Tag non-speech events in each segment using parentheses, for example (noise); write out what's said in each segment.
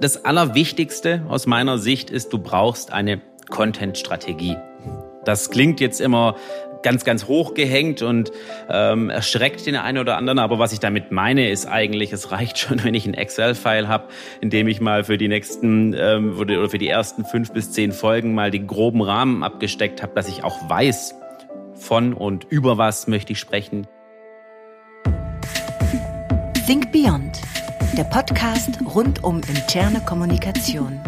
Das Allerwichtigste aus meiner Sicht ist, du brauchst eine Content-Strategie. Das klingt jetzt immer ganz, ganz hoch gehängt und ähm, erschreckt den einen oder anderen. Aber was ich damit meine, ist eigentlich, es reicht schon, (laughs) wenn ich ein Excel-File habe, in dem ich mal für die nächsten ähm, oder für die ersten fünf bis zehn Folgen mal den groben Rahmen abgesteckt habe, dass ich auch weiß, von und über was möchte ich sprechen. Think Beyond, der Podcast rund um interne Kommunikation.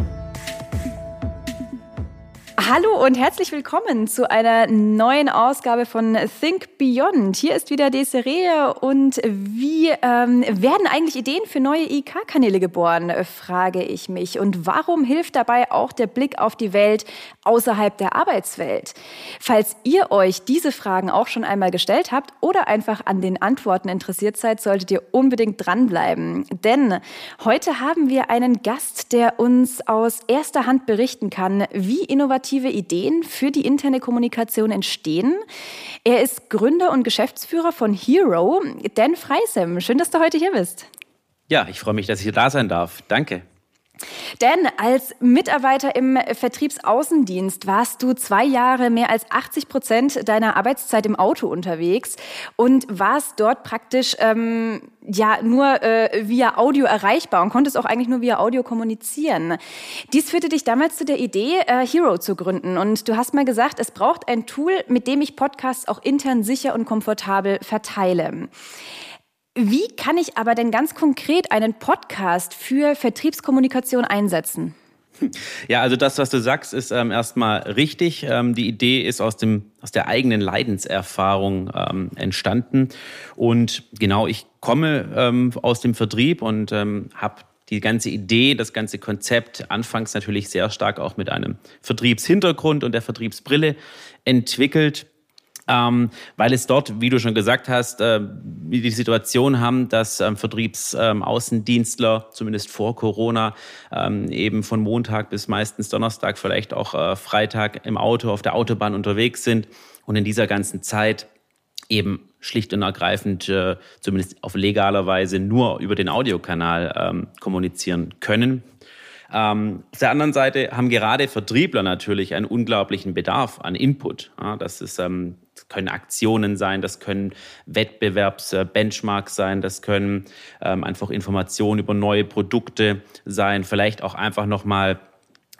Hallo und herzlich willkommen zu einer neuen Ausgabe von Think Beyond. Hier ist wieder Desiree und wie ähm, werden eigentlich Ideen für neue IK-Kanäle geboren, frage ich mich. Und warum hilft dabei auch der Blick auf die Welt außerhalb der Arbeitswelt? Falls ihr euch diese Fragen auch schon einmal gestellt habt oder einfach an den Antworten interessiert seid, solltet ihr unbedingt dranbleiben. Denn heute haben wir einen Gast, der uns aus erster Hand berichten kann, wie innovativ innovative Ideen für die interne Kommunikation entstehen. Er ist Gründer und Geschäftsführer von Hero. Dan Freisem, schön, dass du heute hier bist. Ja, ich freue mich, dass ich hier da sein darf. Danke. Denn als Mitarbeiter im Vertriebsaußendienst warst du zwei Jahre mehr als 80 Prozent deiner Arbeitszeit im Auto unterwegs und warst dort praktisch ähm, ja nur äh, via Audio erreichbar und konntest auch eigentlich nur via Audio kommunizieren. Dies führte dich damals zu der Idee, äh, Hero zu gründen. Und du hast mal gesagt, es braucht ein Tool, mit dem ich Podcasts auch intern sicher und komfortabel verteile. Wie kann ich aber denn ganz konkret einen Podcast für Vertriebskommunikation einsetzen? Ja, also das, was du sagst, ist ähm, erstmal richtig. Ähm, die Idee ist aus, dem, aus der eigenen Leidenserfahrung ähm, entstanden. Und genau, ich komme ähm, aus dem Vertrieb und ähm, habe die ganze Idee, das ganze Konzept anfangs natürlich sehr stark auch mit einem Vertriebshintergrund und der Vertriebsbrille entwickelt ähm, weil es dort, wie du schon gesagt hast, äh, die Situation haben, dass ähm, Vertriebsaußendienstler, ähm, zumindest vor Corona, ähm, eben von Montag bis meistens Donnerstag, vielleicht auch äh, Freitag im Auto auf der Autobahn unterwegs sind und in dieser ganzen Zeit eben schlicht und ergreifend, äh, zumindest auf legaler Weise, nur über den Audiokanal ähm, kommunizieren können. Ähm, auf der anderen Seite haben gerade Vertriebler natürlich einen unglaublichen Bedarf an Input. Ja, das ist ähm, das können Aktionen sein, das können Wettbewerbsbenchmarks sein, das können ähm, einfach Informationen über neue Produkte sein, vielleicht auch einfach nochmal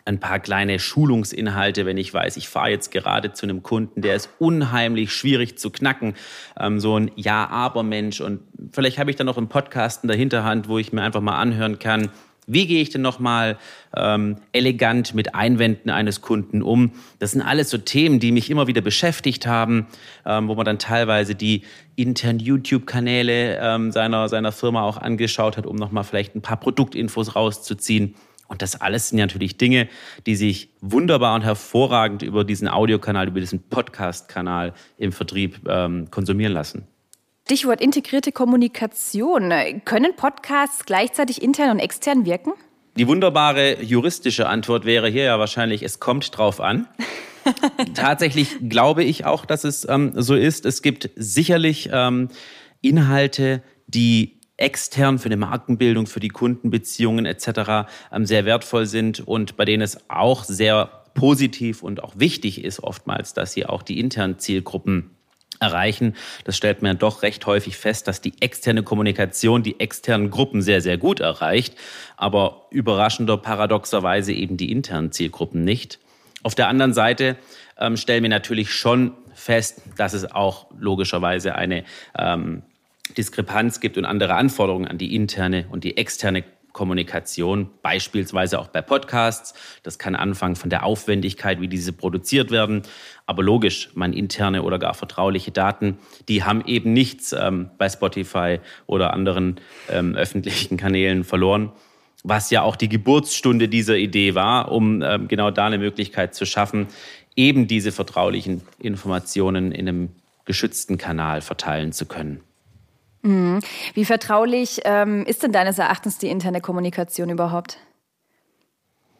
ein paar kleine Schulungsinhalte, wenn ich weiß, ich fahre jetzt gerade zu einem Kunden, der ist unheimlich schwierig zu knacken, ähm, so ein Ja-Aber-Mensch. Und vielleicht habe ich dann noch einen Podcast in der Hinterhand, wo ich mir einfach mal anhören kann, wie gehe ich denn nochmal ähm, elegant mit Einwänden eines Kunden um? Das sind alles so Themen, die mich immer wieder beschäftigt haben, ähm, wo man dann teilweise die internen YouTube-Kanäle ähm, seiner, seiner Firma auch angeschaut hat, um nochmal vielleicht ein paar Produktinfos rauszuziehen. Und das alles sind natürlich Dinge, die sich wunderbar und hervorragend über diesen Audiokanal, über diesen Podcast-Kanal im Vertrieb ähm, konsumieren lassen. Stichwort integrierte Kommunikation. Können Podcasts gleichzeitig intern und extern wirken? Die wunderbare juristische Antwort wäre hier ja wahrscheinlich, es kommt drauf an. (laughs) Tatsächlich glaube ich auch, dass es ähm, so ist. Es gibt sicherlich ähm, Inhalte, die extern für eine Markenbildung, für die Kundenbeziehungen etc. Ähm, sehr wertvoll sind und bei denen es auch sehr positiv und auch wichtig ist oftmals, dass sie auch die internen Zielgruppen erreichen. Das stellt man doch recht häufig fest, dass die externe Kommunikation die externen Gruppen sehr, sehr gut erreicht, aber überraschender paradoxerweise eben die internen Zielgruppen nicht. Auf der anderen Seite ähm, stellen wir natürlich schon fest, dass es auch logischerweise eine ähm, Diskrepanz gibt und andere Anforderungen an die interne und die externe Kommunikation, beispielsweise auch bei Podcasts. Das kann anfangen von der Aufwendigkeit, wie diese produziert werden. Aber logisch, man interne oder gar vertrauliche Daten, die haben eben nichts ähm, bei Spotify oder anderen ähm, öffentlichen (laughs) Kanälen verloren. Was ja auch die Geburtsstunde dieser Idee war, um ähm, genau da eine Möglichkeit zu schaffen, eben diese vertraulichen Informationen in einem geschützten Kanal verteilen zu können. Mhm. Wie vertraulich ähm, ist denn deines Erachtens die interne Kommunikation überhaupt?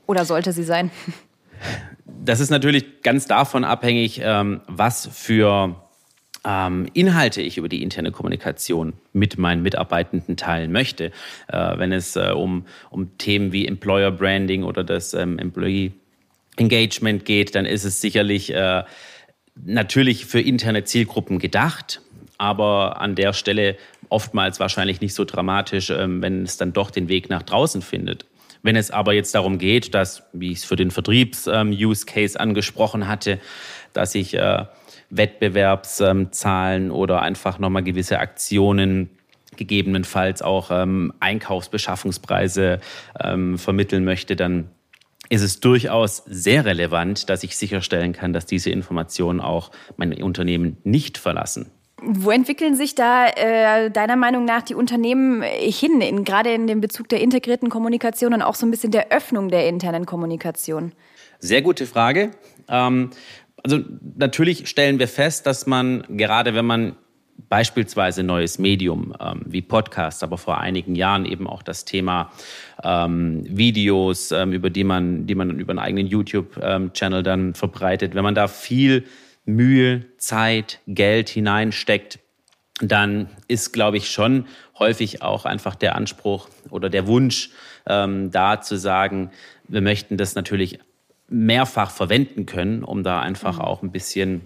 Oder sollte sie sein? Das ist natürlich ganz davon abhängig, ähm, was für ähm, Inhalte ich über die interne Kommunikation mit meinen Mitarbeitenden teilen möchte. Äh, wenn es äh, um, um Themen wie Employer Branding oder das ähm, Employee Engagement geht, dann ist es sicherlich äh, natürlich für interne Zielgruppen gedacht aber an der Stelle oftmals wahrscheinlich nicht so dramatisch, ähm, wenn es dann doch den Weg nach draußen findet. Wenn es aber jetzt darum geht, dass, wie ich es für den Vertriebs-Use-Case ähm, angesprochen hatte, dass ich äh, Wettbewerbszahlen oder einfach nochmal gewisse Aktionen gegebenenfalls auch ähm, Einkaufsbeschaffungspreise ähm, vermitteln möchte, dann ist es durchaus sehr relevant, dass ich sicherstellen kann, dass diese Informationen auch mein Unternehmen nicht verlassen. Wo entwickeln sich da äh, deiner Meinung nach die Unternehmen hin, in, gerade in dem Bezug der integrierten Kommunikation und auch so ein bisschen der Öffnung der internen Kommunikation? Sehr gute Frage. Ähm, also natürlich stellen wir fest, dass man gerade wenn man beispielsweise neues Medium ähm, wie Podcast, aber vor einigen Jahren eben auch das Thema ähm, Videos, ähm, über die man, die man über einen eigenen YouTube-Channel ähm, dann verbreitet, wenn man da viel Mühe, Zeit, Geld hineinsteckt, dann ist, glaube ich, schon häufig auch einfach der Anspruch oder der Wunsch ähm, da zu sagen, wir möchten das natürlich mehrfach verwenden können, um da einfach mhm. auch ein bisschen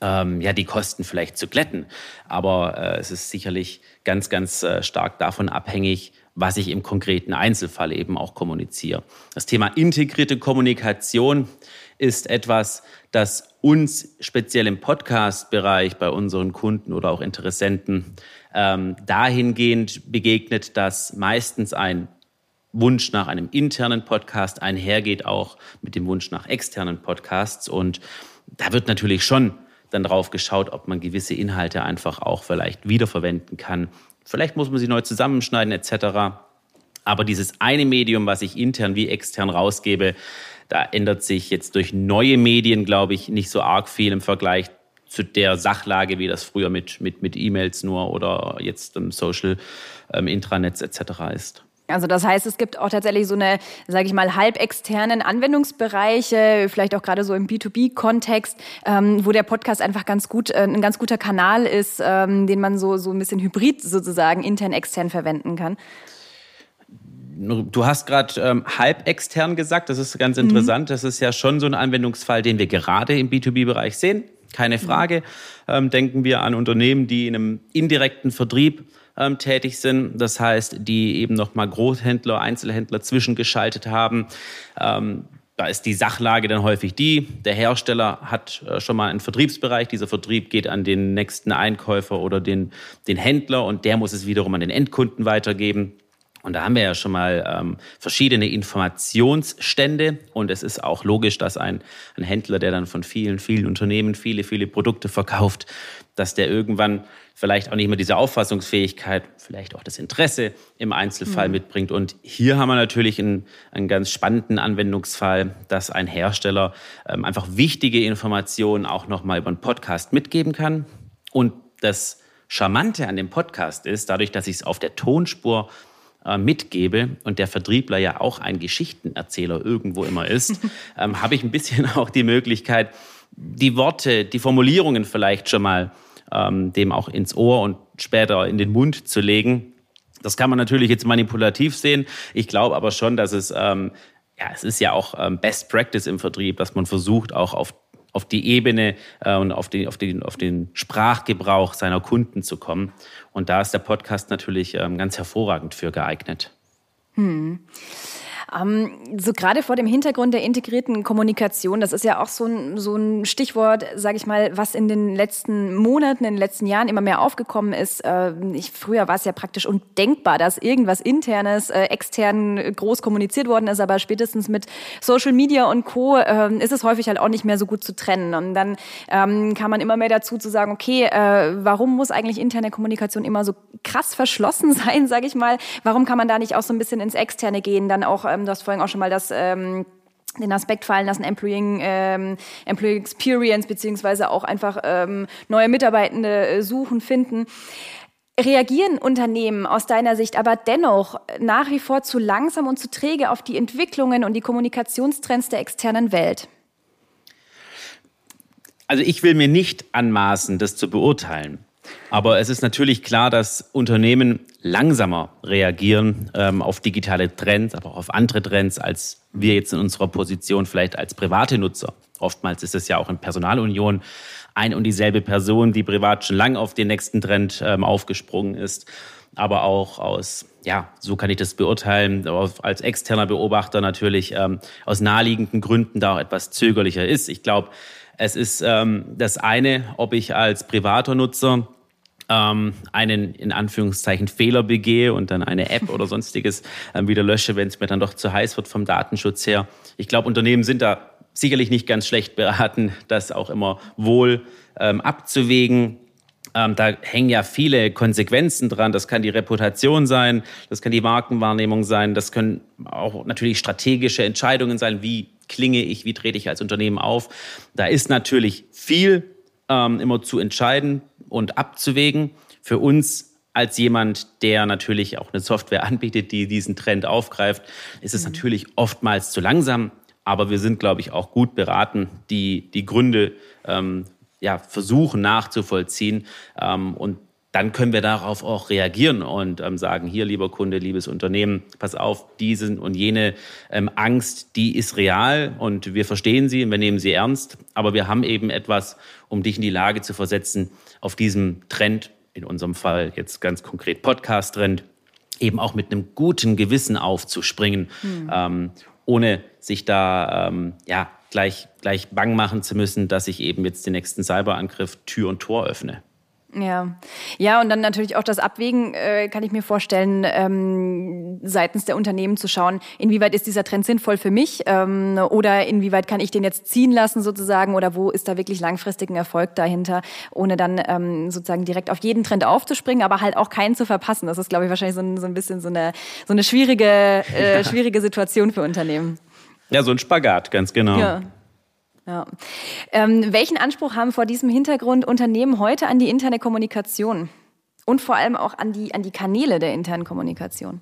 ähm, ja, die Kosten vielleicht zu glätten. Aber äh, es ist sicherlich ganz, ganz äh, stark davon abhängig, was ich im konkreten Einzelfall eben auch kommuniziere. Das Thema integrierte Kommunikation ist etwas, das uns speziell im Podcast-Bereich bei unseren Kunden oder auch Interessenten ähm, dahingehend begegnet, dass meistens ein Wunsch nach einem internen Podcast einhergeht, auch mit dem Wunsch nach externen Podcasts. Und da wird natürlich schon dann drauf geschaut, ob man gewisse Inhalte einfach auch vielleicht wiederverwenden kann. Vielleicht muss man sie neu zusammenschneiden etc. Aber dieses eine Medium, was ich intern wie extern rausgebe, da ändert sich jetzt durch neue Medien, glaube ich, nicht so arg viel im Vergleich zu der Sachlage, wie das früher mit, mit, mit E-Mails nur oder jetzt im Social ähm, Intranets etc. ist. Also das heißt, es gibt auch tatsächlich so eine, sage ich mal, halbexternen Anwendungsbereiche, vielleicht auch gerade so im B2B-Kontext, ähm, wo der Podcast einfach ganz gut, äh, ein ganz guter Kanal ist, ähm, den man so, so ein bisschen hybrid sozusagen intern, extern verwenden kann. Du hast gerade ähm, halb extern gesagt, das ist ganz interessant. Mhm. Das ist ja schon so ein Anwendungsfall, den wir gerade im B2B-Bereich sehen. Keine Frage. Mhm. Ähm, denken wir an Unternehmen, die in einem indirekten Vertrieb ähm, tätig sind. Das heißt, die eben nochmal Großhändler, Einzelhändler zwischengeschaltet haben. Ähm, da ist die Sachlage dann häufig die, der Hersteller hat äh, schon mal einen Vertriebsbereich, dieser Vertrieb geht an den nächsten Einkäufer oder den, den Händler und der muss es wiederum an den Endkunden weitergeben. Und da haben wir ja schon mal ähm, verschiedene Informationsstände. Und es ist auch logisch, dass ein, ein Händler, der dann von vielen, vielen Unternehmen viele, viele Produkte verkauft, dass der irgendwann vielleicht auch nicht mehr diese Auffassungsfähigkeit, vielleicht auch das Interesse im Einzelfall mhm. mitbringt. Und hier haben wir natürlich einen, einen ganz spannenden Anwendungsfall, dass ein Hersteller ähm, einfach wichtige Informationen auch nochmal über einen Podcast mitgeben kann. Und das Charmante an dem Podcast ist, dadurch, dass ich es auf der Tonspur mitgebe und der Vertriebler ja auch ein Geschichtenerzähler irgendwo immer ist, (laughs) ähm, habe ich ein bisschen auch die Möglichkeit, die Worte, die Formulierungen vielleicht schon mal ähm, dem auch ins Ohr und später in den Mund zu legen. Das kann man natürlich jetzt manipulativ sehen. Ich glaube aber schon, dass es, ähm, ja, es ist ja auch ähm, Best Practice im Vertrieb, dass man versucht, auch auf auf die Ebene äh, und auf den, auf, den, auf den Sprachgebrauch seiner Kunden zu kommen. Und da ist der Podcast natürlich ähm, ganz hervorragend für geeignet. Hm. Ähm, so gerade vor dem Hintergrund der integrierten Kommunikation, das ist ja auch so ein, so ein Stichwort, sage ich mal, was in den letzten Monaten, in den letzten Jahren immer mehr aufgekommen ist. Äh, ich, früher war es ja praktisch undenkbar, dass irgendwas internes, äh, extern groß kommuniziert worden ist, aber spätestens mit Social Media und Co. Äh, ist es häufig halt auch nicht mehr so gut zu trennen. Und dann ähm, kann man immer mehr dazu zu sagen, okay, äh, warum muss eigentlich interne Kommunikation immer so krass verschlossen (laughs) sein, sage ich mal? Warum kann man da nicht auch so ein bisschen ins Externe gehen? Dann auch, ähm, du hast vorhin auch schon mal das ähm, den Aspekt fallen lassen, Employing, ähm, Employee Experience, beziehungsweise auch einfach ähm, neue Mitarbeitende äh, suchen, finden. Reagieren Unternehmen aus deiner Sicht aber dennoch nach wie vor zu langsam und zu träge auf die Entwicklungen und die Kommunikationstrends der externen Welt? Also ich will mir nicht anmaßen, das zu beurteilen. Aber es ist natürlich klar, dass Unternehmen langsamer reagieren ähm, auf digitale Trends, aber auch auf andere Trends, als wir jetzt in unserer Position vielleicht als private Nutzer. Oftmals ist es ja auch in Personalunion ein und dieselbe Person, die privat schon lang auf den nächsten Trend ähm, aufgesprungen ist. Aber auch aus, ja, so kann ich das beurteilen, als externer Beobachter natürlich ähm, aus naheliegenden Gründen da auch etwas zögerlicher ist. Ich glaube, es ist ähm, das eine, ob ich als privater Nutzer ähm, einen in Anführungszeichen Fehler begehe und dann eine App oder sonstiges ähm, wieder lösche, wenn es mir dann doch zu heiß wird vom Datenschutz her. Ich glaube, Unternehmen sind da sicherlich nicht ganz schlecht beraten, das auch immer wohl ähm, abzuwägen. Ähm, da hängen ja viele Konsequenzen dran. Das kann die Reputation sein, das kann die Markenwahrnehmung sein, das können auch natürlich strategische Entscheidungen sein. Wie klinge ich, wie trete ich als Unternehmen auf? Da ist natürlich viel ähm, immer zu entscheiden und abzuwägen. Für uns als jemand, der natürlich auch eine Software (laughs) anbietet, die diesen Trend aufgreift, ist es mhm. natürlich oftmals zu langsam. Aber wir sind, glaube ich, auch gut beraten, die, die Gründe ähm, ja, versuchen nachzuvollziehen ähm, und dann können wir darauf auch reagieren und ähm, sagen, hier, lieber Kunde, liebes Unternehmen, pass auf, diese und jene ähm, Angst, die ist real und wir verstehen sie und wir nehmen sie ernst. Aber wir haben eben etwas, um dich in die Lage zu versetzen, auf diesem Trend, in unserem Fall jetzt ganz konkret Podcast-Trend, eben auch mit einem guten Gewissen aufzuspringen, mhm. ähm, ohne sich da ähm, ja, gleich, gleich bang machen zu müssen, dass ich eben jetzt den nächsten Cyberangriff Tür und Tor öffne. Ja, ja, und dann natürlich auch das Abwägen, äh, kann ich mir vorstellen, ähm, seitens der Unternehmen zu schauen, inwieweit ist dieser Trend sinnvoll für mich ähm, oder inwieweit kann ich den jetzt ziehen lassen sozusagen oder wo ist da wirklich langfristigen Erfolg dahinter, ohne dann ähm, sozusagen direkt auf jeden Trend aufzuspringen, aber halt auch keinen zu verpassen. Das ist, glaube ich, wahrscheinlich so ein, so ein bisschen so eine, so eine schwierige, äh, (laughs) schwierige Situation für Unternehmen. Ja, so ein Spagat, ganz genau. Ja. Ja. Ähm, welchen Anspruch haben vor diesem Hintergrund Unternehmen heute an die interne Kommunikation und vor allem auch an die, an die Kanäle der internen Kommunikation?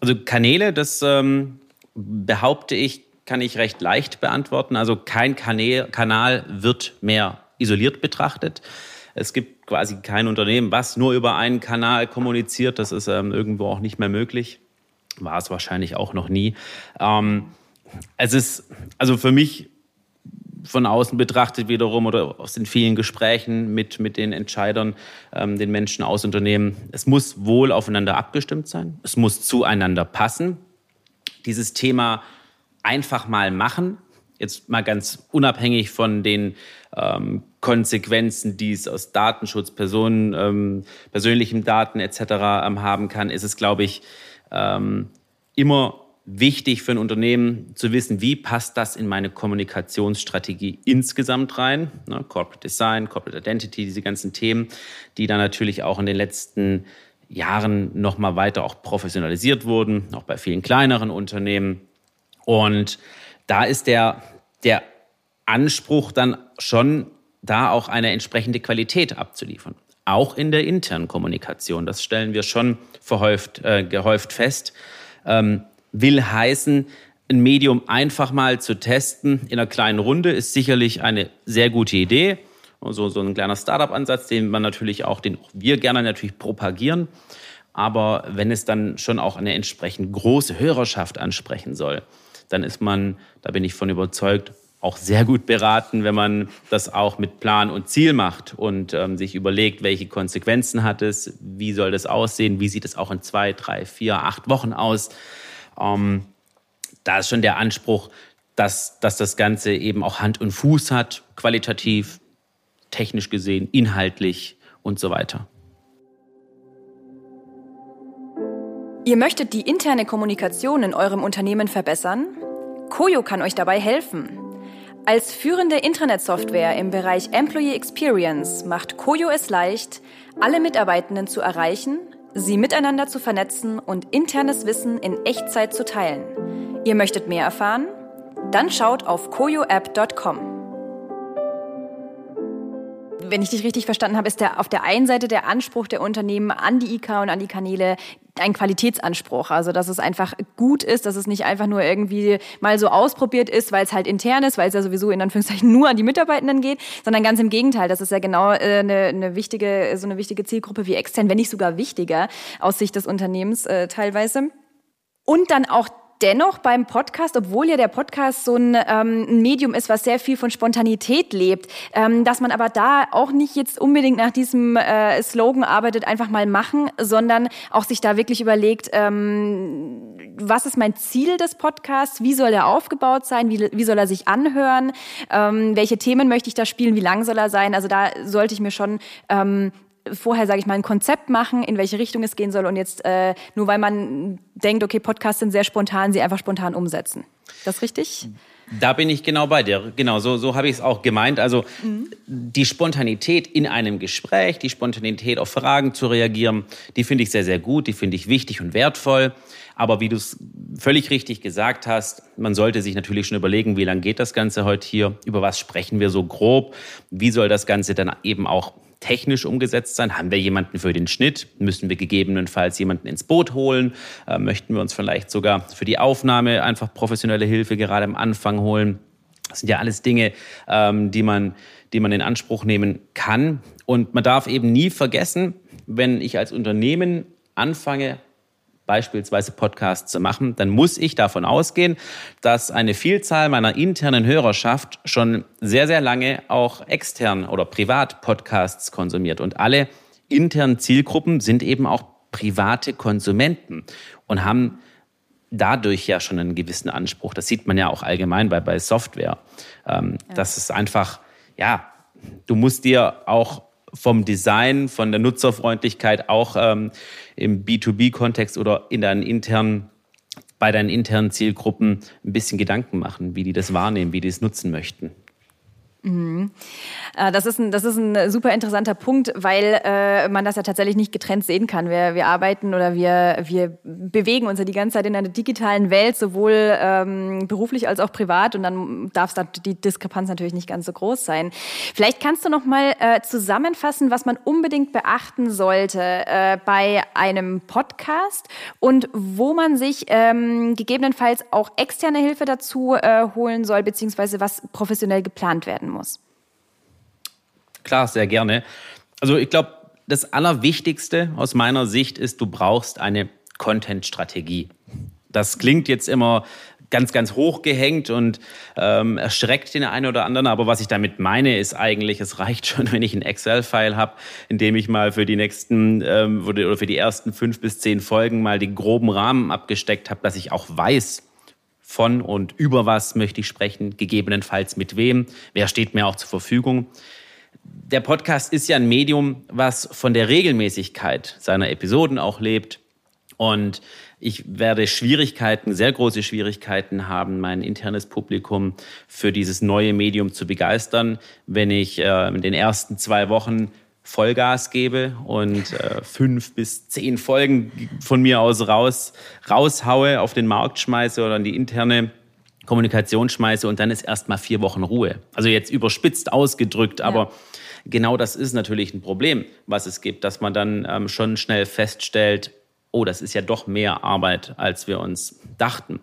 Also Kanäle, das ähm, behaupte ich, kann ich recht leicht beantworten. Also kein Kanä Kanal wird mehr isoliert betrachtet. Es gibt quasi kein Unternehmen, was nur über einen Kanal kommuniziert. Das ist ähm, irgendwo auch nicht mehr möglich. War es wahrscheinlich auch noch nie. Ähm, es ist, also für mich von außen betrachtet wiederum oder aus den vielen Gesprächen mit, mit den Entscheidern, ähm, den Menschen aus Unternehmen, es muss wohl aufeinander abgestimmt sein, es muss zueinander passen. Dieses Thema einfach mal machen, jetzt mal ganz unabhängig von den ähm, Konsequenzen, die es aus Datenschutz, Personen, ähm, persönlichen Daten etc. Ähm, haben kann, ist es, glaube ich, ähm, immer wichtig für ein Unternehmen zu wissen, wie passt das in meine Kommunikationsstrategie insgesamt rein. Ne, Corporate Design, Corporate Identity, diese ganzen Themen, die dann natürlich auch in den letzten Jahren nochmal weiter auch professionalisiert wurden, auch bei vielen kleineren Unternehmen. Und da ist der, der Anspruch dann schon da auch eine entsprechende Qualität abzuliefern. Auch in der internen Kommunikation. Das stellen wir schon verhäuft, äh, gehäuft fest. Ähm, will heißen, ein Medium einfach mal zu testen in einer kleinen Runde ist sicherlich eine sehr gute Idee. Also so ein kleiner Startup-Ansatz, den man natürlich auch, den wir gerne natürlich propagieren. Aber wenn es dann schon auch eine entsprechend große Hörerschaft ansprechen soll, dann ist man, da bin ich von überzeugt, auch sehr gut beraten, wenn man das auch mit Plan und Ziel macht und ähm, sich überlegt, welche Konsequenzen hat es, wie soll das aussehen, wie sieht es auch in zwei, drei, vier, acht Wochen aus Ähm, da ist schon der Anspruch, dass, dass das Ganze eben auch Hand und Fuß hat, qualitativ, technisch gesehen, inhaltlich und so weiter. Ihr möchtet die interne Kommunikation in eurem Unternehmen verbessern? Koyo kann euch dabei helfen. Als führende Intranet-Software im Bereich Employee Experience macht Koyo es leicht, alle Mitarbeitenden zu erreichen, sie miteinander zu vernetzen und internes Wissen in Echtzeit zu teilen. Ihr möchtet mehr erfahren? Dann schaut auf koyoapp.com wenn ich dich richtig verstanden habe, ist der auf der einen Seite der Anspruch der Unternehmen an die IK und an die Kanäle ein Qualitätsanspruch. Also, dass es einfach gut ist, dass es nicht einfach nur irgendwie mal so ausprobiert ist, weil es halt intern ist, weil es ja sowieso in Anführungszeichen nur an die Mitarbeitenden geht, sondern ganz im Gegenteil. Das ist ja genau äh, eine, eine wichtige, so eine wichtige Zielgruppe wie extern, wenn nicht sogar wichtiger aus Sicht des Unternehmens äh, teilweise. Und dann auch dennoch beim Podcast, obwohl ja der Podcast so ein, ähm, Medium ist, was sehr viel von Spontanität lebt, ähm, dass man aber da auch nicht jetzt unbedingt nach diesem äh, Slogan arbeitet, einfach mal machen, sondern auch sich da wirklich überlegt, ähm, was ist mein Ziel des Podcasts, wie soll er aufgebaut sein, wie, wie soll er sich anhören, ähm, welche Themen möchte ich da spielen, wie lang soll er sein. Also da sollte ich mir schon ähm, vorher, sage ich mal, ein Konzept machen, in welche Richtung es gehen soll und jetzt äh, nur weil man denkt, okay, Podcasts sind sehr spontan, sie einfach spontan umsetzen. Das ist richtig? Da bin ich genau bei dir. Genau, so, so habe ich es auch gemeint. Also mhm. die Spontanität in einem Gespräch, die Spontanität auf Fragen zu reagieren, die finde ich sehr, sehr gut, die finde ich wichtig und wertvoll. Aber wie du es völlig richtig gesagt hast, man sollte sich natürlich schon überlegen, wie lange geht das Ganze heute hier, über was sprechen wir so grob, wie soll das Ganze dann eben auch technisch umgesetzt sein? Haben wir jemanden für den Schnitt? Müssen wir gegebenenfalls jemanden ins Boot holen? Äh, möchten wir uns vielleicht sogar für die Aufnahme einfach professionelle Hilfe gerade am Anfang holen? Das sind ja alles Dinge, ähm, die, man, die man in Anspruch nehmen kann. Und man darf eben nie vergessen, wenn ich als Unternehmen anfange, beispielsweise Podcasts zu machen, dann muss ich davon ausgehen, dass eine Vielzahl meiner internen Hörerschaft schon sehr, sehr lange auch extern oder privat Podcasts konsumiert. Und alle internen Zielgruppen sind eben auch private Konsumenten und haben dadurch ja schon einen gewissen Anspruch. Das sieht man ja auch allgemein bei, bei Software. Ähm, ja. Das ist einfach, ja, du musst dir auch vom Design, von der Nutzerfreundlichkeit auch ähm, im B2B-Kontext oder in deinen internen, bei deinen internen Zielgruppen ein bisschen Gedanken machen, wie die das wahrnehmen, wie die es nutzen möchten. Mhm. Äh, das ist, ein, das ist ein super interessanter Punkt, weil äh, man das ja tatsächlich nicht getrennt sehen kann. Wir, wir arbeiten oder wir, wir bewegen uns ja die ganze Zeit in einer digitalen Welt, sowohl ähm, beruflich als auch privat. Und dann darf die Diskrepanz natürlich nicht ganz so groß sein. Vielleicht kannst du noch mal äh, zusammenfassen, was man unbedingt beachten sollte äh, bei einem Podcast und wo man sich ähm, gegebenenfalls auch externe Hilfe dazu äh, holen soll, beziehungsweise was professionell geplant werden muss. Klar, sehr gerne. Also ich glaube, das Allerwichtigste aus meiner Sicht ist, du brauchst eine Content-Strategie. Das klingt jetzt immer ganz, ganz hochgehängt und ähm, erschreckt den einen oder anderen. Aber was ich damit meine, ist eigentlich, es reicht schon, (laughs) wenn ich ein Excel-File habe, in dem ich mal für die nächsten ähm, oder für die ersten fünf bis zehn Folgen mal den groben Rahmen abgesteckt habe, dass ich auch weiß, von und über was möchte ich sprechen, gegebenenfalls mit wem, wer steht mir auch zur Verfügung. Der Podcast ist ja ein Medium, was von der Regelmäßigkeit seiner Episoden auch lebt. Und ich werde Schwierigkeiten, sehr große Schwierigkeiten haben, mein internes Publikum für dieses neue Medium zu begeistern, wenn ich äh, in den ersten zwei Wochen Vollgas gebe und äh, fünf bis zehn Folgen von mir aus raus, raushaue, auf den Markt schmeiße oder in die interne Kommunikation schmeiße und dann ist erstmal vier Wochen Ruhe. Also jetzt überspitzt ausgedrückt, ja. aber genau das ist natürlich ein Problem, was es gibt, dass man dann ähm, schon schnell feststellt, oh, das ist ja doch mehr Arbeit, als wir uns dachten.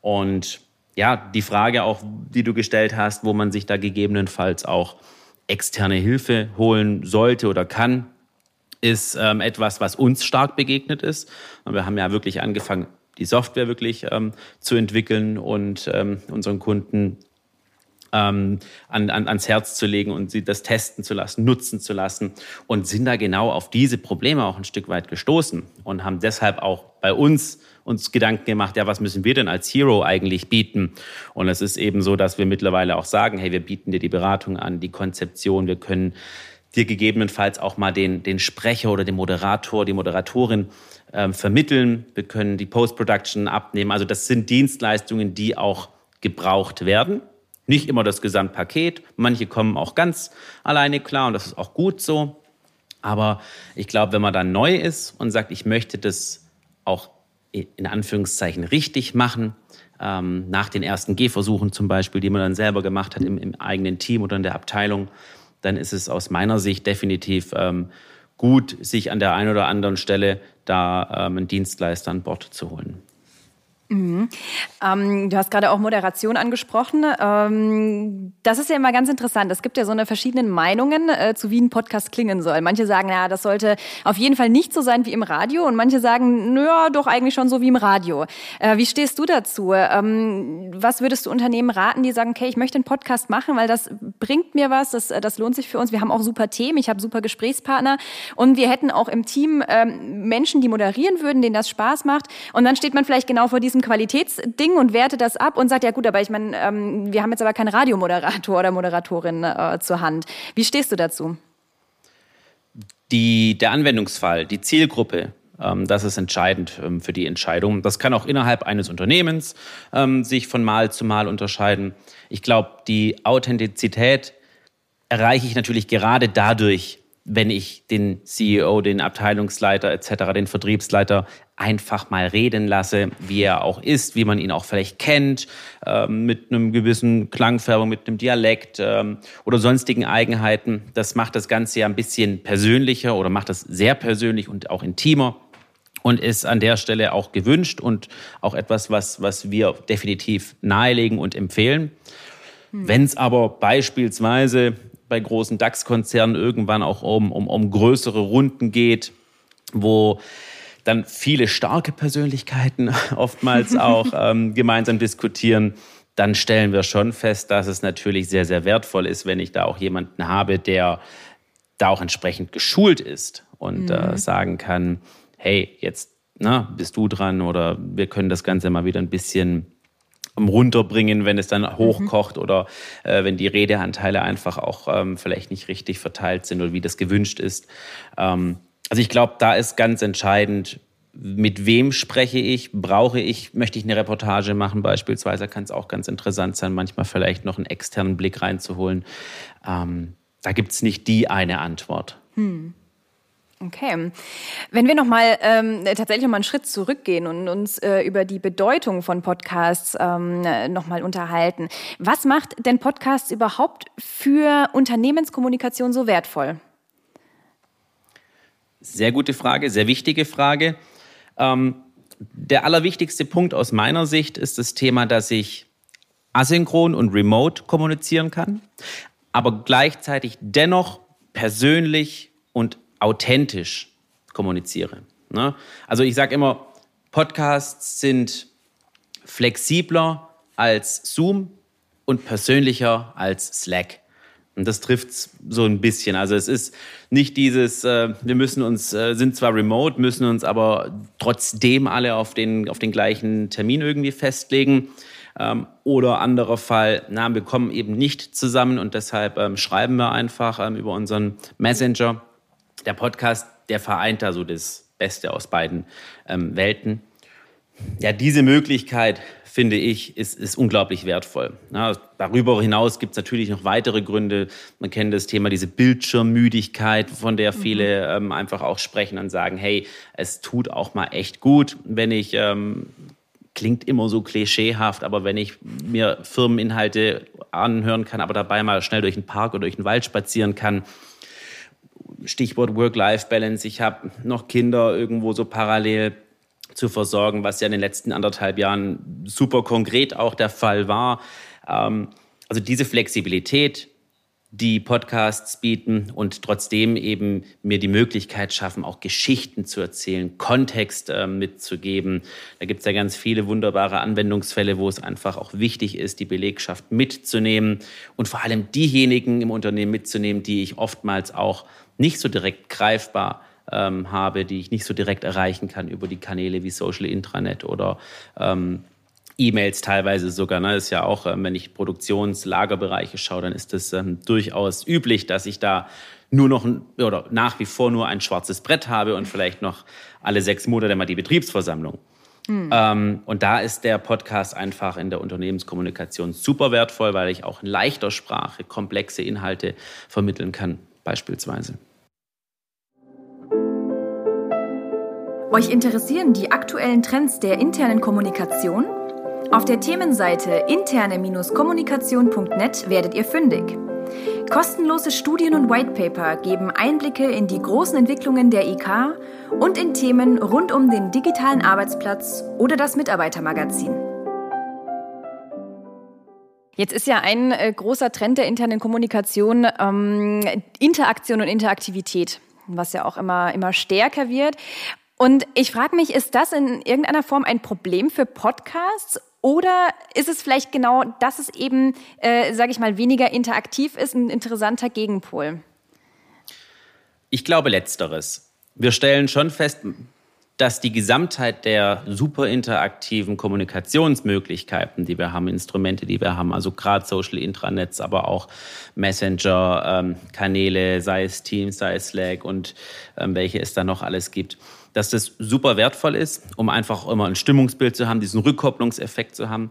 Und ja, die Frage auch, die du gestellt hast, wo man sich da gegebenenfalls auch externe Hilfe holen sollte oder kann, ist ähm, etwas, was uns stark begegnet ist. Und wir haben ja wirklich angefangen, die Software wirklich ähm, zu entwickeln und ähm, unseren Kunden ähm, an, an, ans Herz zu legen und sie das testen zu lassen, nutzen zu lassen und sind da genau auf diese Probleme auch ein Stück weit gestoßen und haben deshalb auch bei uns uns Gedanken gemacht, ja, was müssen wir denn als Hero eigentlich bieten? Und es ist eben so, dass wir mittlerweile auch sagen, hey, wir bieten dir die Beratung an, die Konzeption, wir können dir gegebenenfalls auch mal den, den Sprecher oder den Moderator, die Moderatorin ähm, vermitteln. Wir können die Post-Production abnehmen. Also das sind Dienstleistungen, die auch gebraucht werden. Nicht immer das Gesamtpaket. Manche kommen auch ganz alleine klar und das ist auch gut so. Aber ich glaube, wenn man dann neu ist und sagt, ich möchte das auch in Anführungszeichen richtig machen, ähm, nach den ersten Gehversuchen zum Beispiel, die man dann selber gemacht hat im, im, eigenen Team oder in der Abteilung, dann ist es aus meiner Sicht definitiv ähm, gut, sich an der einen oder anderen Stelle da ähm, einen Dienstleister an Bord zu holen. Mhm. Ähm, du hast gerade auch Moderation angesprochen. Ähm, das ist ja immer ganz interessant. Es gibt ja so eine verschiedenen Meinungen, äh, zu wie ein Podcast klingen soll. Manche sagen, ja, das sollte auf jeden Fall nicht so sein wie im Radio und manche sagen, naja, doch eigentlich schon so wie im Radio. Äh, wie stehst du dazu? Ähm, was würdest du Unternehmen raten, die sagen, okay, ich möchte einen Podcast machen, weil das bringt mir was, das, das lohnt sich für uns. Wir haben auch super Themen, ich habe super Gesprächspartner und wir hätten auch im Team ähm, Menschen, die moderieren würden, denen das Spaß macht. Und dann steht man vielleicht genau vor diesem diesem Qualitätsding und wertet das ab und sagt, ja gut, aber ich meine, ähm, wir haben jetzt aber keinen Radiomoderator oder Moderatorin äh, zur Hand. Wie stehst du dazu? Die, der Anwendungsfall, die Zielgruppe, ähm, das ist entscheidend ähm, für die Entscheidung. Das kann auch innerhalb eines Unternehmens ähm, sich von Mal zu Mal unterscheiden. Ich glaube, die Authentizität erreiche ich natürlich gerade dadurch, wenn ich den CEO, den Abteilungsleiter etc., den Vertriebsleiter einfach mal reden lasse, wie er auch ist, wie man ihn auch vielleicht kennt, ähm, mit einem gewissen Klangfärbung, mit einem Dialekt ähm, oder sonstigen Eigenheiten. Das macht das Ganze ja ein bisschen persönlicher oder macht das sehr persönlich und auch intimer und ist an der Stelle auch gewünscht und auch etwas, was, was wir definitiv nahelegen und empfehlen. Hm. Wenn es aber beispielsweise bei großen DAX-Konzernen irgendwann auch um, um, um größere Runden geht, wo dann viele starke Persönlichkeiten (laughs) oftmals auch (laughs) ähm, gemeinsam diskutieren, dann stellen wir schon fest, dass es natürlich sehr, sehr wertvoll ist, wenn ich da auch jemanden habe, der da auch entsprechend geschult ist und äh, mhm. äh, sagen kann, hey, jetzt na, bist du dran oder wir können das Ganze mal wieder ein bisschen runterbringen, wenn es dann mhm. hochkocht mhm. oder äh, wenn die Redeanteile einfach auch ähm, vielleicht nicht richtig verteilt sind oder wie das gewünscht ist. Ähm, also ich glaube, da ist ganz entscheidend, mit wem spreche ich, brauche ich, möchte ich eine Reportage machen beispielsweise, kann es auch ganz interessant sein, manchmal vielleicht noch einen externen Blick reinzuholen. Ähm, da gibt es nicht die eine Antwort. Hm. Okay. Wenn wir nochmal ähm, tatsächlich noch mal einen Schritt zurückgehen und uns äh, über die Bedeutung von Podcasts ähm, nochmal unterhalten. Was macht denn Podcasts überhaupt für Unternehmenskommunikation so wertvoll? Sehr gute Frage, sehr wichtige Frage. Ähm, der allerwichtigste Punkt aus meiner Sicht ist das Thema, dass ich asynchron und remote kommunizieren kann, aber gleichzeitig dennoch persönlich und authentisch kommuniziere. Ne? Also ich sage immer, Podcasts sind flexibler als Zoom und persönlicher als Slack. Und das trifft so ein bisschen. Also es ist nicht dieses, äh, wir müssen uns, äh, sind zwar remote, müssen uns aber trotzdem alle auf den, auf den gleichen Termin irgendwie festlegen. Ähm, oder anderer Fall, na, wir kommen eben nicht zusammen und deshalb ähm, schreiben wir einfach ähm, über unseren Messenger der Podcast, der vereint da so das Beste aus beiden ähm, Welten. Ja, diese Möglichkeit, finde ich, ist, ist unglaublich wertvoll. Ja, darüber hinaus gibt es natürlich noch weitere Gründe. Man kennt das Thema, diese Bildschirmmüdigkeit, von der viele mhm. ähm, einfach auch sprechen und sagen, hey, es tut auch mal echt gut, wenn ich ähm, klingt immer so klischeehaft, aber wenn ich mir Firmeninhalte anhören kann, aber dabei mal schnell durch den Park oder durch den Wald spazieren kann, Stichwort Work-Life-Balance. Ich habe noch Kinder irgendwo so parallel zu versorgen, was ja in den letzten anderthalb Jahren super konkret auch der Fall war. Ähm, also diese Flexibilität, die Podcasts bieten und trotzdem eben mir die Möglichkeit schaffen, auch Geschichten zu erzählen, Kontext äh, mitzugeben. Da gibt es ja ganz viele wunderbare Anwendungsfälle, wo es einfach auch wichtig ist, die Belegschaft mitzunehmen und vor allem diejenigen im Unternehmen mitzunehmen, die ich oftmals auch nicht so direkt greifbar ähm, habe, die ich nicht so direkt erreichen kann über die Kanäle wie Social Intranet oder ähm, E-Mails teilweise sogar. Ne? Ist ja auch, ähm, wenn ich Produktionslagerbereiche schaue, dann ist es ähm, durchaus üblich, dass ich da nur noch oder nach wie vor nur ein schwarzes Brett habe und vielleicht noch alle sechs Monate mal die Betriebsversammlung. Hm. Ähm, und da ist der Podcast einfach in der Unternehmenskommunikation super wertvoll, weil ich auch in leichter Sprache komplexe Inhalte vermitteln kann, beispielsweise. Euch interessieren die aktuellen Trends der internen Kommunikation? Auf der Themenseite interne-kommunikation.net werdet ihr fündig. Kostenlose Studien und Whitepaper geben Einblicke in die großen Entwicklungen der IK und in Themen rund um den digitalen Arbeitsplatz oder das Mitarbeitermagazin. Jetzt ist ja ein äh, großer Trend der internen Kommunikation ähm, Interaktion und Interaktivität, was ja auch immer, immer stärker wird. Und ich frage mich, ist das in irgendeiner Form ein Problem für Podcasts oder ist es vielleicht genau, dass es eben, äh, sage ich mal, weniger interaktiv ist, ein interessanter Gegenpol? Ich glaube letzteres. Wir stellen schon fest, dass die Gesamtheit der super interaktiven Kommunikationsmöglichkeiten, die wir haben, Instrumente, die wir haben, also gerade Social Intranets, aber auch Messenger-Kanäle, ähm, sei es Teams, sei es Slack und ähm, welche es da noch alles gibt, dass das super wertvoll ist, um einfach immer ein Stimmungsbild zu haben, diesen Rückkopplungseffekt zu haben.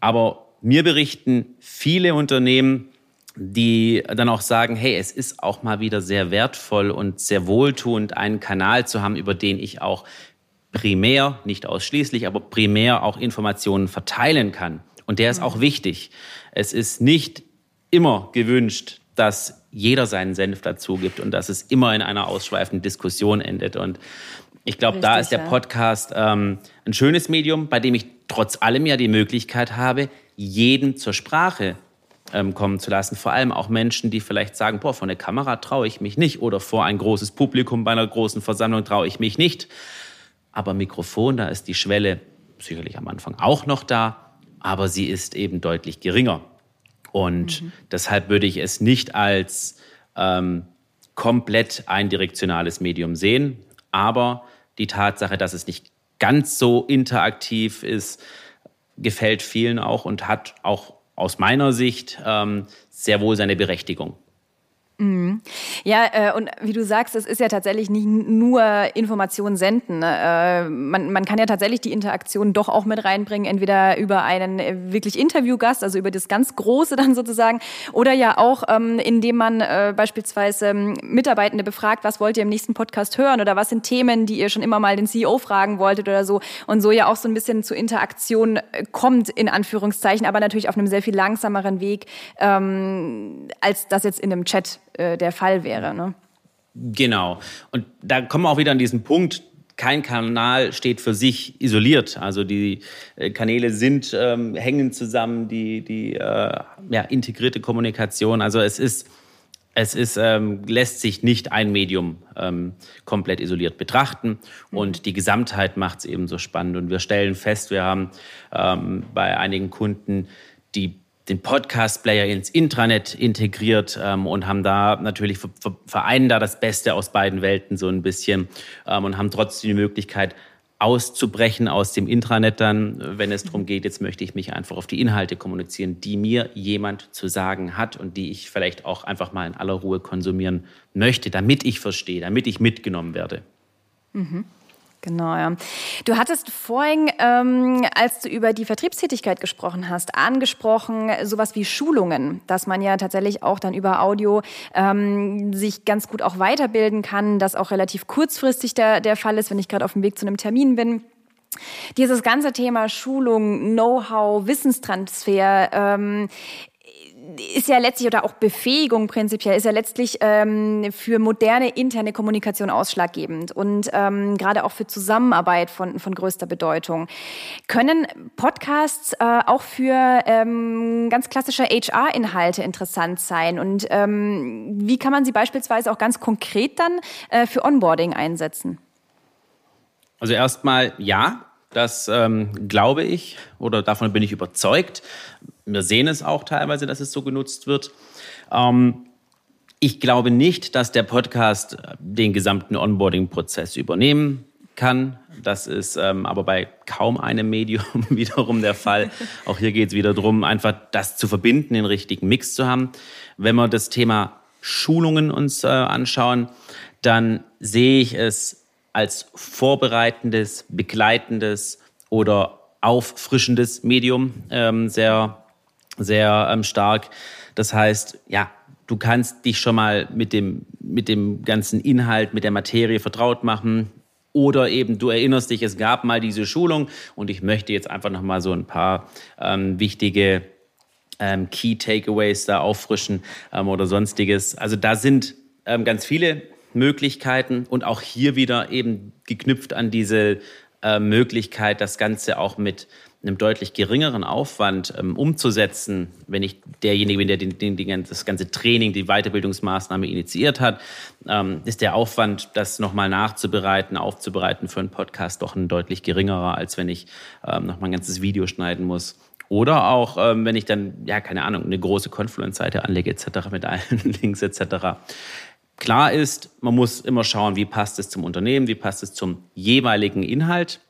Aber mir berichten viele Unternehmen, die dann auch sagen, hey, es ist auch mal wieder sehr wertvoll und sehr wohltuend, einen Kanal zu haben, über den ich auch primär, nicht ausschließlich, aber primär auch Informationen verteilen kann. Und der ist auch wichtig. Es ist nicht immer gewünscht, dass jeder seinen Senf dazu gibt und dass es immer in einer ausschweifenden Diskussion endet. Und ich glaube, da ist der Podcast ähm, ein schönes Medium, bei dem ich trotz allem ja die Möglichkeit habe, jeden zur Sprache ähm, kommen zu lassen. Vor allem auch Menschen, die vielleicht sagen, boah, vor eine Kamera traue ich mich nicht oder vor ein großes Publikum bei einer großen Versammlung traue ich mich nicht. Aber Mikrofon, da ist die Schwelle sicherlich am Anfang auch noch da, aber sie ist eben deutlich geringer. Und mhm. deshalb würde ich es nicht als ähm, komplett eindirektionales Medium sehen, aber die Tatsache, dass es nicht ganz so interaktiv ist, gefällt vielen auch und hat auch aus meiner Sicht ähm, sehr wohl seine Berechtigung. Mhm. Ja, äh, und wie du sagst, es ist ja tatsächlich nicht nur Informationen senden. Ne? Äh, man, man kann ja tatsächlich die Interaktion doch auch mit reinbringen, entweder über einen äh, wirklich Interviewgast, also über das ganz Große dann sozusagen, oder ja auch, ähm, indem man äh, beispielsweise ähm, Mitarbeitende befragt, was wollt ihr im nächsten Podcast hören oder was sind Themen, die ihr schon immer mal den CEO fragen wolltet oder so und so ja auch so ein bisschen zur Interaktion äh, kommt, in Anführungszeichen, aber natürlich auf einem sehr viel langsameren Weg, ähm, als das jetzt in einem Chat äh, der Fall wäre. Ne? Genau. Und da kommen wir auch wieder an diesen Punkt, kein Kanal steht für sich isoliert. Also die äh, Kanäle sind, ähm, hängen zusammen, die, die äh, ja, integrierte Kommunikation. Also es ist, es ist, ähm, lässt sich nicht ein Medium ähm, komplett isoliert betrachten. Und die Gesamtheit macht es eben so spannend. Und wir stellen fest, wir haben ähm, bei einigen Kunden die den Podcast-Player ins Intranet integriert ähm, und haben da natürlich vereinen da das Beste aus beiden Welten so ein bisschen ähm, und haben trotzdem die Möglichkeit auszubrechen aus dem Intranet dann, wenn es darum geht, jetzt möchte ich mich einfach auf die Inhalte kommunizieren, die mir jemand zu sagen hat und die ich vielleicht auch einfach mal in aller Ruhe konsumieren möchte, damit ich verstehe, damit ich mitgenommen werde. Mhm. Genau, ja. Du hattest vorhin, ähm, als du über die Vertriebstätigkeit gesprochen hast, angesprochen, sowas wie Schulungen, dass man ja tatsächlich auch dann über Audio ähm, sich ganz gut auch weiterbilden kann, das auch relativ kurzfristig der, der Fall ist, wenn ich gerade auf dem Weg zu einem Termin bin. Dieses ganze Thema Schulung, Know-how, Wissenstransfer, ähm, ist ja letztlich oder auch Befähigung prinzipiell ist ja letztlich ähm, für moderne interne Kommunikation ausschlaggebend und ähm, gerade auch für Zusammenarbeit von, von größter Bedeutung. Können Podcasts äh, auch für ähm, ganz klassische HR-Inhalte interessant sein und ähm, wie kann man sie beispielsweise auch ganz konkret dann äh, für Onboarding einsetzen? Also erstmal ja, das ähm, glaube ich oder davon bin ich überzeugt. Wir sehen es auch teilweise, dass es so genutzt wird. Ähm, ich glaube nicht, dass der Podcast den gesamten Onboarding-Prozess übernehmen kann. Das ist ähm, aber bei kaum einem Medium (laughs) wiederum der Fall. Auch hier geht es wieder darum, einfach das zu verbinden, den richtigen Mix zu haben. Wenn wir das Thema Schulungen uns äh, anschauen, dann sehe ich es als vorbereitendes, begleitendes oder auffrischendes Medium ähm, sehr, sehr ähm, stark. Das heißt, ja, du kannst dich schon mal mit dem, mit dem ganzen Inhalt, mit der Materie vertraut machen. Oder eben du erinnerst dich, es gab mal diese Schulung und ich möchte jetzt einfach noch mal so ein paar ähm, wichtige ähm, Key Takeaways da auffrischen ähm, oder sonstiges. Also da sind ähm, ganz viele Möglichkeiten und auch hier wieder eben geknüpft an diese äh, Möglichkeit, das Ganze auch mit einem deutlich geringeren Aufwand ähm, umzusetzen, wenn ich derjenige bin, der den, den, den, das ganze Training, die Weiterbildungsmaßnahme initiiert hat, ähm, ist der Aufwand, das nochmal nachzubereiten, aufzubereiten für einen Podcast doch ein deutlich geringerer, als wenn ich ähm, nochmal ein ganzes Video schneiden muss. Oder auch, ähm, wenn ich dann, ja, keine Ahnung, eine große Confluence-Seite anlege, etc., mit allen (laughs) Links, etc. Klar ist, man muss immer schauen, wie passt es zum Unternehmen, wie passt es zum jeweiligen Inhalt.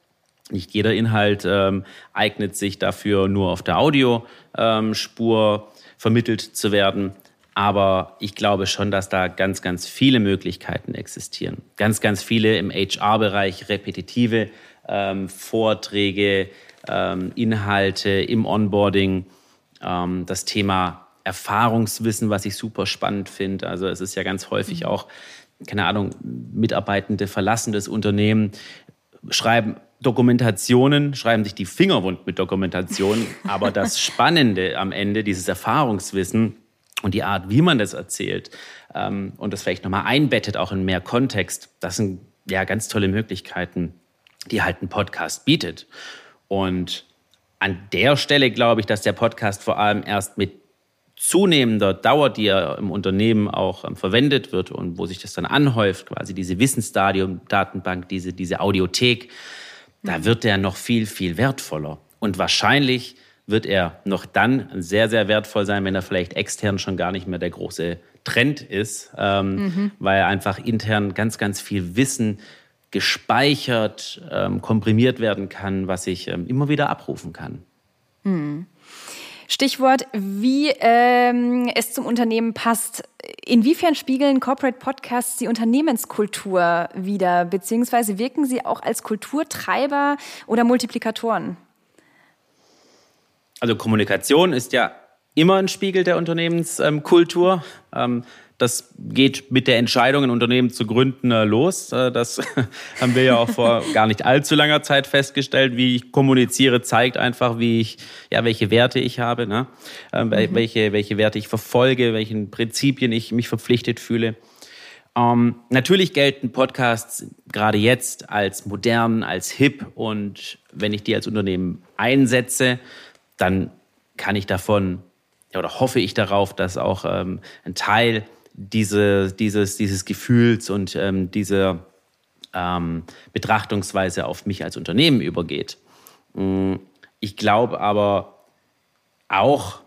Nicht jeder Inhalt ähm, eignet sich dafür, nur auf der Audiospur ähm, vermittelt zu werden. Aber ich glaube schon, dass da ganz, ganz viele Möglichkeiten existieren. Ganz, ganz viele im HR-Bereich, repetitive ähm, Vorträge, ähm, Inhalte im Onboarding, ähm, das Thema Erfahrungswissen, was ich super spannend finde. Also es ist ja ganz häufig mhm. auch, keine Ahnung, Mitarbeitende verlassen das Unternehmen, schreiben Dokumentationen, schreiben sich die Finger wund mit Dokumentationen. (laughs) Aber das Spannende am Ende, dieses Erfahrungswissen und die Art, wie man das erzählt ähm, und das vielleicht nochmal einbettet, auch in mehr Kontext, das sind ja ganz tolle Möglichkeiten, die halt ein Podcast bietet. Und an der Stelle glaube ich, dass der Podcast vor allem erst mit zunehmender Dauer, die ja im Unternehmen auch ähm, verwendet wird und wo sich das dann anhäuft, quasi diese Wissensstadium-Datenbank, diese, diese Audiothek, da mhm. wird er noch viel, viel wertvoller. Und wahrscheinlich wird er noch dann sehr, sehr wertvoll sein, wenn er vielleicht extern schon gar nicht mehr der große Trend ist, ähm, mhm. weil einfach intern ganz, ganz viel Wissen gespeichert, ähm, komprimiert werden kann, was ich ähm, immer wieder abrufen kann. Mhm. Stichwort, wie ähm, es zum Unternehmen passt. Inwiefern spiegeln Corporate Podcasts die Unternehmenskultur wider, beziehungsweise wirken sie auch als Kulturtreiber oder Multiplikatoren? Also Kommunikation ist ja immer ein Spiegel der Unternehmenskultur. Ähm, das geht mit der Entscheidung, ein Unternehmen zu gründen, äh, los. Äh, das (laughs) haben wir ja auch vor (laughs) gar nicht allzu langer Zeit festgestellt. Wie ich kommuniziere, zeigt einfach, wie ich, ja, welche Werte ich habe, ne? Ähm, mhm. welche, welche Werte ich verfolge, welchen Prinzipien ich mich verpflichtet fühle. Ähm, natürlich gelten Podcasts gerade jetzt als modern, als hip und wenn ich die als Unternehmen einsetze, dann kann ich davon oder hoffe ich darauf, dass auch ähm, ein Teil diese, dieses, dieses Gefühls und ähm, diese ähm, Betrachtungsweise auf mich als Unternehmen übergeht. Mm, ich glaube aber auch,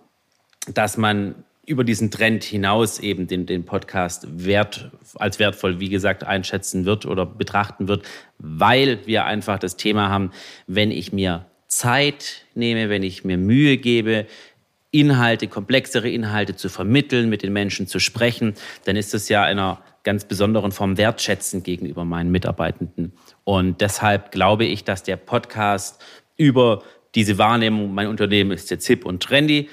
dass man über diesen Trend hinaus eben den, den Podcast wert, als wertvoll, wie gesagt, einschätzen wird oder betrachten wird, weil wir einfach das Thema haben, wenn ich mir Zeit nehme, wenn ich mir Mühe gebe, Inhalte, komplexere Inhalte zu vermitteln, mit den Menschen zu sprechen, dann ist es ja einer ganz besonderen Form wertschätzend gegenüber meinen Mitarbeitenden. Und deshalb glaube ich, dass der Podcast über diese Wahrnehmung, mein Unternehmen ist jetzt hip und trendy,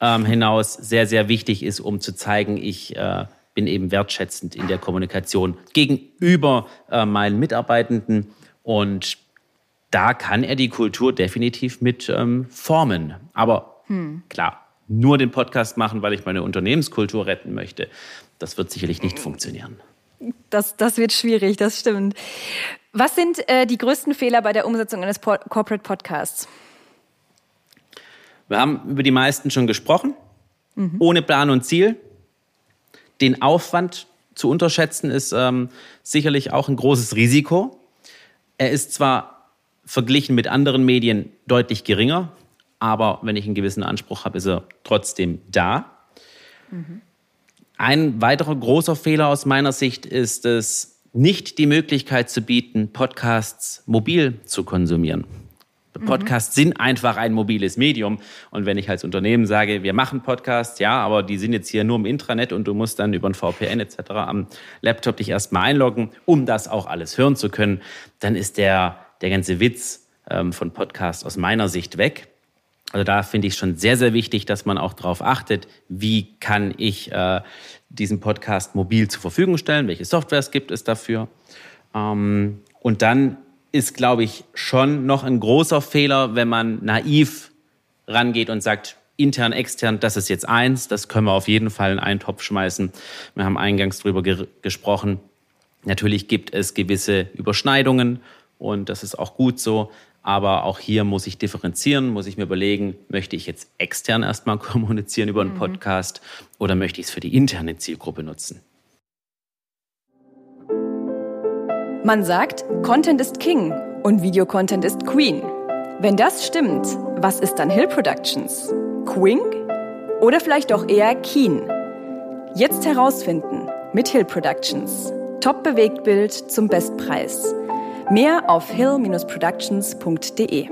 ähm, hinaus sehr, sehr wichtig ist, um zu zeigen, ich äh, bin eben wertschätzend in der Kommunikation gegenüber äh, meinen Mitarbeitenden. Und da kann er die Kultur definitiv mit ähm, formen. Aber hm. Klar, nur den Podcast machen, weil ich meine Unternehmenskultur retten möchte. Das wird sicherlich nicht funktionieren. Das, das wird schwierig, das stimmt. Was sind äh, die größten Fehler bei der Umsetzung eines po Corporate Podcasts? Wir haben über die meisten schon gesprochen. Mhm. Ohne Plan und Ziel. Den Aufwand zu unterschätzen ist ähm, sicherlich auch ein großes Risiko. Er ist zwar verglichen mit anderen Medien deutlich geringer, aber wenn ich einen gewissen Anspruch habe, ist er trotzdem da. Mhm. Ein weiterer großer Fehler aus meiner Sicht ist es, nicht die Möglichkeit zu bieten, Podcasts mobil zu konsumieren. Mhm. Podcasts sind einfach ein mobiles Medium. Und wenn ich als Unternehmen sage, wir machen Podcasts, ja, aber die sind jetzt hier nur im Intranet und du musst dann über ein VPN etc. am Laptop dich erstmal einloggen, um das auch alles hören zu können, dann ist der, der ganze Witz ähm, von Podcasts aus meiner Sicht weg. Also da finde ich schon sehr, sehr wichtig, dass man auch darauf achtet, wie kann ich äh, diesen Podcast mobil zur Verfügung stellen, welche Softwares gibt es dafür. Ähm, und dann ist, glaube ich, schon noch ein großer Fehler, wenn man naiv rangeht und sagt, intern, extern, das ist jetzt eins, das können wir auf jeden Fall in einen Topf schmeißen. Wir haben eingangs darüber ge gesprochen. Natürlich gibt es gewisse Überschneidungen und das ist auch gut so. Aber auch hier muss ich differenzieren, muss ich mir überlegen, möchte ich jetzt extern erstmal (laughs) kommunizieren über einen mhm. Podcast oder möchte ich es für die interne Zielgruppe nutzen? Man sagt, Content ist King und Videocontent ist Queen. Wenn das stimmt, was ist dann Hill Productions? Queen oder vielleicht doch eher Keen? Jetzt herausfinden mit Hill Productions. Top Bewegtbild zum Bestpreis. Mehr auf hill-productions.de.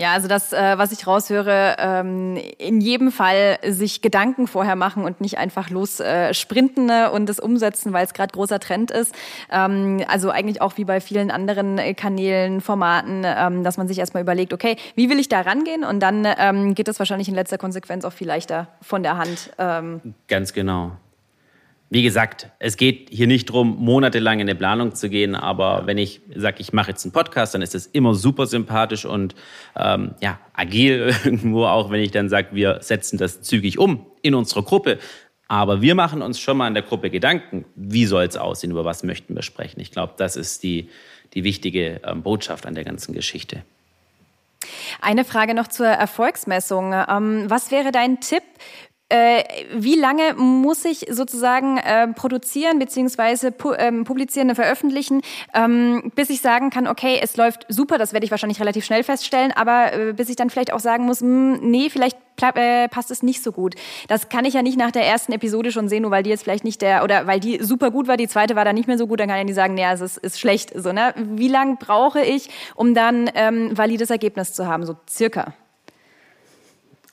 Ja, also das, äh, was ich raushöre, ähm, in jedem Fall sich Gedanken vorher machen und nicht einfach los äh, sprinten ne, und das umsetzen, weil es gerade großer Trend ist. Ähm, also eigentlich auch wie bei vielen anderen äh, Kanälen, Formaten, ähm, dass man sich erstmal überlegt, okay, wie will ich da rangehen? Und dann geht das wahrscheinlich in letzter Konsequenz auch viel leichter von der Hand. Ganz genau. Wie gesagt, es geht hier nicht darum, monatelang in eine Planung zu gehen, aber wenn ich sage, ich mache jetzt einen Podcast, dann ist das immer super sympathisch und ähm, ja, agil (laughs) irgendwo, auch wenn ich dann sage, wir setzen das zügig um in unserer Gruppe. Aber wir machen uns schon mal in der Gruppe Gedanken, wie soll es aussehen, über was möchten wir sprechen. Ich glaube, das ist die, die wichtige ähm, Botschaft an der ganzen Geschichte. Eine Frage noch zur Erfolgsmessung. Ähm, was wäre dein Tipp äh, wie lange muss ich sozusagen äh, produzieren beziehungsweise pu ähm, publizieren und veröffentlichen, ähm, bis ich sagen kann, okay, es läuft super, das werde ich wahrscheinlich relativ schnell feststellen, aber äh, bis ich dann vielleicht auch sagen muss, mh, hm, nee, vielleicht äh, passt es nicht so gut. Das kann ich ja nicht nach der ersten Episode schon sehen, nur weil die jetzt vielleicht nicht der, oder weil die super gut war, die zweite war dann nicht mehr so gut, dann kann ich nicht sagen, nee, es ist, ist schlecht. So, ne? Wie lange brauche ich, um dann ähm, valides Ergebnis zu haben, so circa?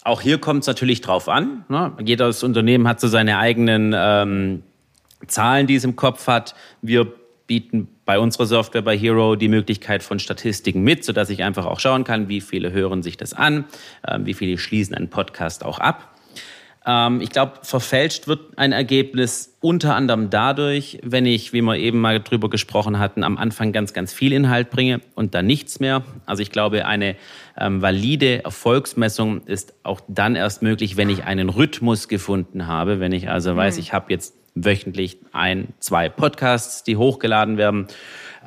Auch hier kommt es natürlich drauf an. Ne? Jedes Unternehmen hat so seine eigenen ähm, Zahlen, die es im Kopf hat. Wir bieten bei unserer Software bei Hero die Möglichkeit von Statistiken mit, sodass ich einfach auch schauen kann, wie viele hören sich das an, äh, wie viele schließen einen Podcast auch ab. Ähm, ich glaube, verfälscht wird ein Ergebnis unter anderem dadurch, wenn ich, wie wir eben mal drüber gesprochen hatten, am Anfang ganz, ganz viel Inhalt bringe und dann nichts mehr. Also ich glaube, eine ähm, valide Erfolgsmessung ist auch dann erst möglich, wenn ich einen Rhythmus gefunden habe, wenn ich also weiß, mhm. ich habe jetzt wöchentlich ein, zwei Podcasts, die hochgeladen werden.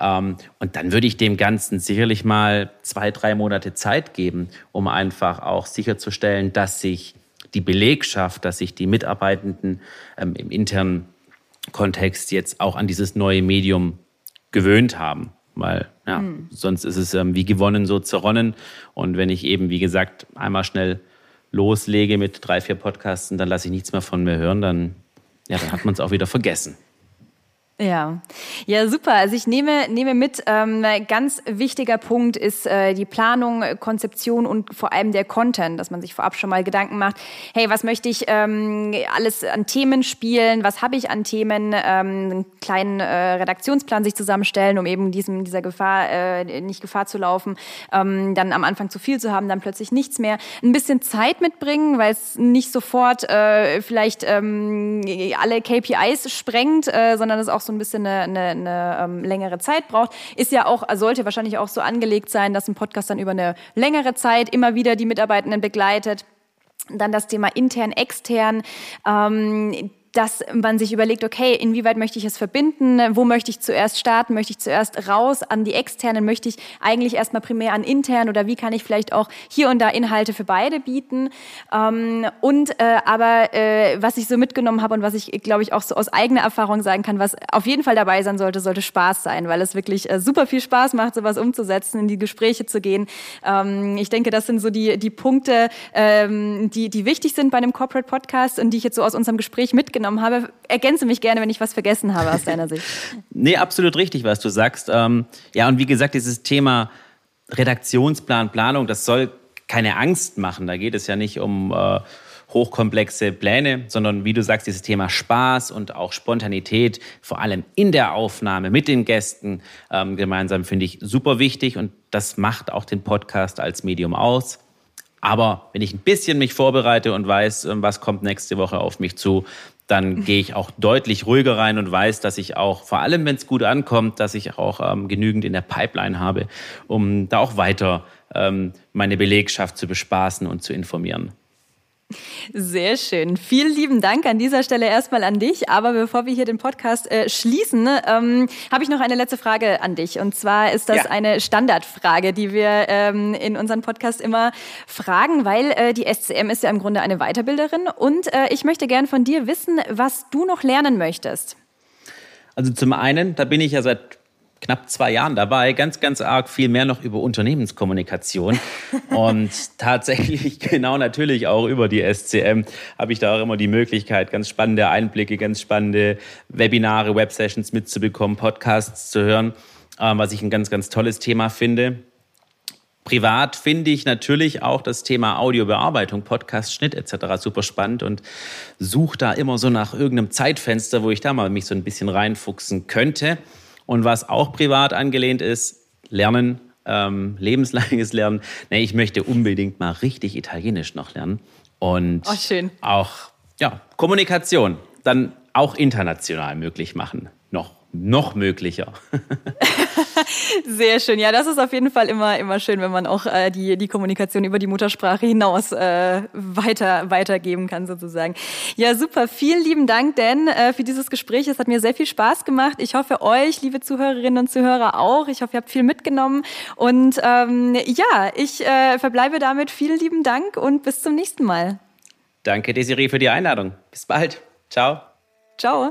Ähm, und dann würde ich dem Ganzen sicherlich mal zwei, drei Monate Zeit geben, um einfach auch sicherzustellen, dass sich die Belegschaft, dass sich die Mitarbeitenden ähm, im internen Kontext jetzt auch an dieses neue Medium gewöhnt haben. Weil ja, mhm. sonst ist es ähm, wie gewonnen, so zerronnen. Und wenn ich eben, wie gesagt, einmal schnell loslege mit drei, vier Podcasts, dann lasse ich nichts mehr von mir hören, dann, ja, dann hat man es auch wieder vergessen. Ja, ja, super. Also ich nehme, nehme mit, ähm, ganz wichtiger Punkt ist äh, die Planung, Konzeption und vor allem der Content, dass man sich vorab schon mal Gedanken macht, hey, was möchte ich ähm, alles an Themen spielen, was habe ich an Themen, ähm, einen kleinen äh, Redaktionsplan sich zusammenstellen, um eben diesem, dieser Gefahr, äh, nicht Gefahr zu laufen, ähm, dann am Anfang zu viel zu haben, dann plötzlich nichts mehr. Ein bisschen Zeit mitbringen, weil es nicht sofort äh, vielleicht ähm, alle KPIs sprengt, äh, sondern es auch so so ein bisschen eine, eine, eine ähm, längere Zeit braucht. Ist ja auch, sollte wahrscheinlich auch so angelegt sein, dass ein Podcast dann über eine längere Zeit immer wieder die Mitarbeitenden begleitet. Dann das Thema intern, extern. Ähm, dass man sich überlegt, okay, inwieweit möchte ich es verbinden? Wo möchte ich zuerst starten? Möchte ich zuerst raus an die externen? Möchte ich eigentlich erstmal primär an intern? Oder wie kann ich vielleicht auch hier und da Inhalte für beide bieten? Ähm, und äh, aber äh, was ich so mitgenommen habe und was ich, glaube ich, auch so aus eigener Erfahrung sagen kann, was auf jeden Fall dabei sein sollte, sollte Spaß sein, weil es wirklich äh, super viel Spaß macht, sowas umzusetzen, in die Gespräche zu gehen. Ähm, ich denke, das sind so die, die Punkte, ähm, die, die wichtig sind bei einem Corporate Podcast und die ich jetzt so aus unserem Gespräch mitgenommen mitgenommen habe. Ergänze mich gerne, wenn ich was vergessen habe aus deiner Sicht. (laughs) nee, absolut richtig, was du sagst. Ähm, ja, und wie gesagt, dieses Thema Redaktionsplan, Planung, das soll keine Angst machen. Da geht es ja nicht um äh, hochkomplexe Pläne, sondern wie du sagst, dieses Thema Spaß und auch Spontanität, vor allem in der Aufnahme mit den Gästen ähm, gemeinsam, finde ich super wichtig und das macht auch den Podcast als Medium aus. Aber wenn ich ein bisschen mich vorbereite und weiß, ähm, was kommt nächste Woche auf mich zu, dann gehe ich auch deutlich ruhiger rein und weiß, dass ich auch, vor allem wenn es gut ankommt, dass ich auch ähm, genügend in der Pipeline habe, um da auch weiter ähm, meine Belegschaft zu bespaßen und zu informieren. Sehr schön. Vielen lieben Dank an dieser Stelle erstmal an dich. Aber bevor wir hier den Podcast äh, schließen, ähm, habe ich noch eine letzte Frage an dich. Und zwar ist das ja. eine Standardfrage, die wir ähm, in unserem Podcast immer fragen, weil äh, die SCM ist ja im Grunde eine Weiterbilderin. Und äh, ich möchte gern von dir wissen, was du noch lernen möchtest. Also zum einen, da bin ich ja seit knapp zwei Jahren dabei, ganz, ganz arg viel mehr noch über Unternehmenskommunikation. (laughs) und tatsächlich genau natürlich auch über die SCM habe ich da auch immer die Möglichkeit, ganz spannende Einblicke, ganz spannende Webinare, Websessions mitzubekommen, Podcasts zu hören, äh, was ich ein ganz, ganz tolles Thema finde. Privat finde ich natürlich auch das Thema Audiobearbeitung, Podcast, Schnitt etc. super spannend und suche da immer so nach irgendeinem Zeitfenster, wo ich da mal mich so ein bisschen reinfuchsen könnte. Und was auch privat angelehnt ist, Lernen, ähm, lebenslanges Lernen. Nee, ich möchte unbedingt mal richtig Italienisch noch lernen. Und oh, auch ja, Kommunikation dann auch international möglich machen. Noch möglicher. (laughs) Sehr schön. Ja, das ist auf jeden Fall immer, immer schön, wenn man auch äh, die, die Kommunikation über die Muttersprache hinaus äh, weiter, weitergeben kann, sozusagen. Ja, super. Vielen lieben Dank, Dan, äh, für dieses Gespräch. Es hat mir sehr viel Spaß gemacht. Ich hoffe, euch, liebe Zuhörerinnen und Zuhörer, auch. Ich hoffe, ihr habt viel mitgenommen. Und ähm, ja, ich äh, verbleibe damit. Vielen lieben Dank und bis zum nächsten Mal. Danke, Desiree, für die Einladung. Bis bald. Ciao. Ciao.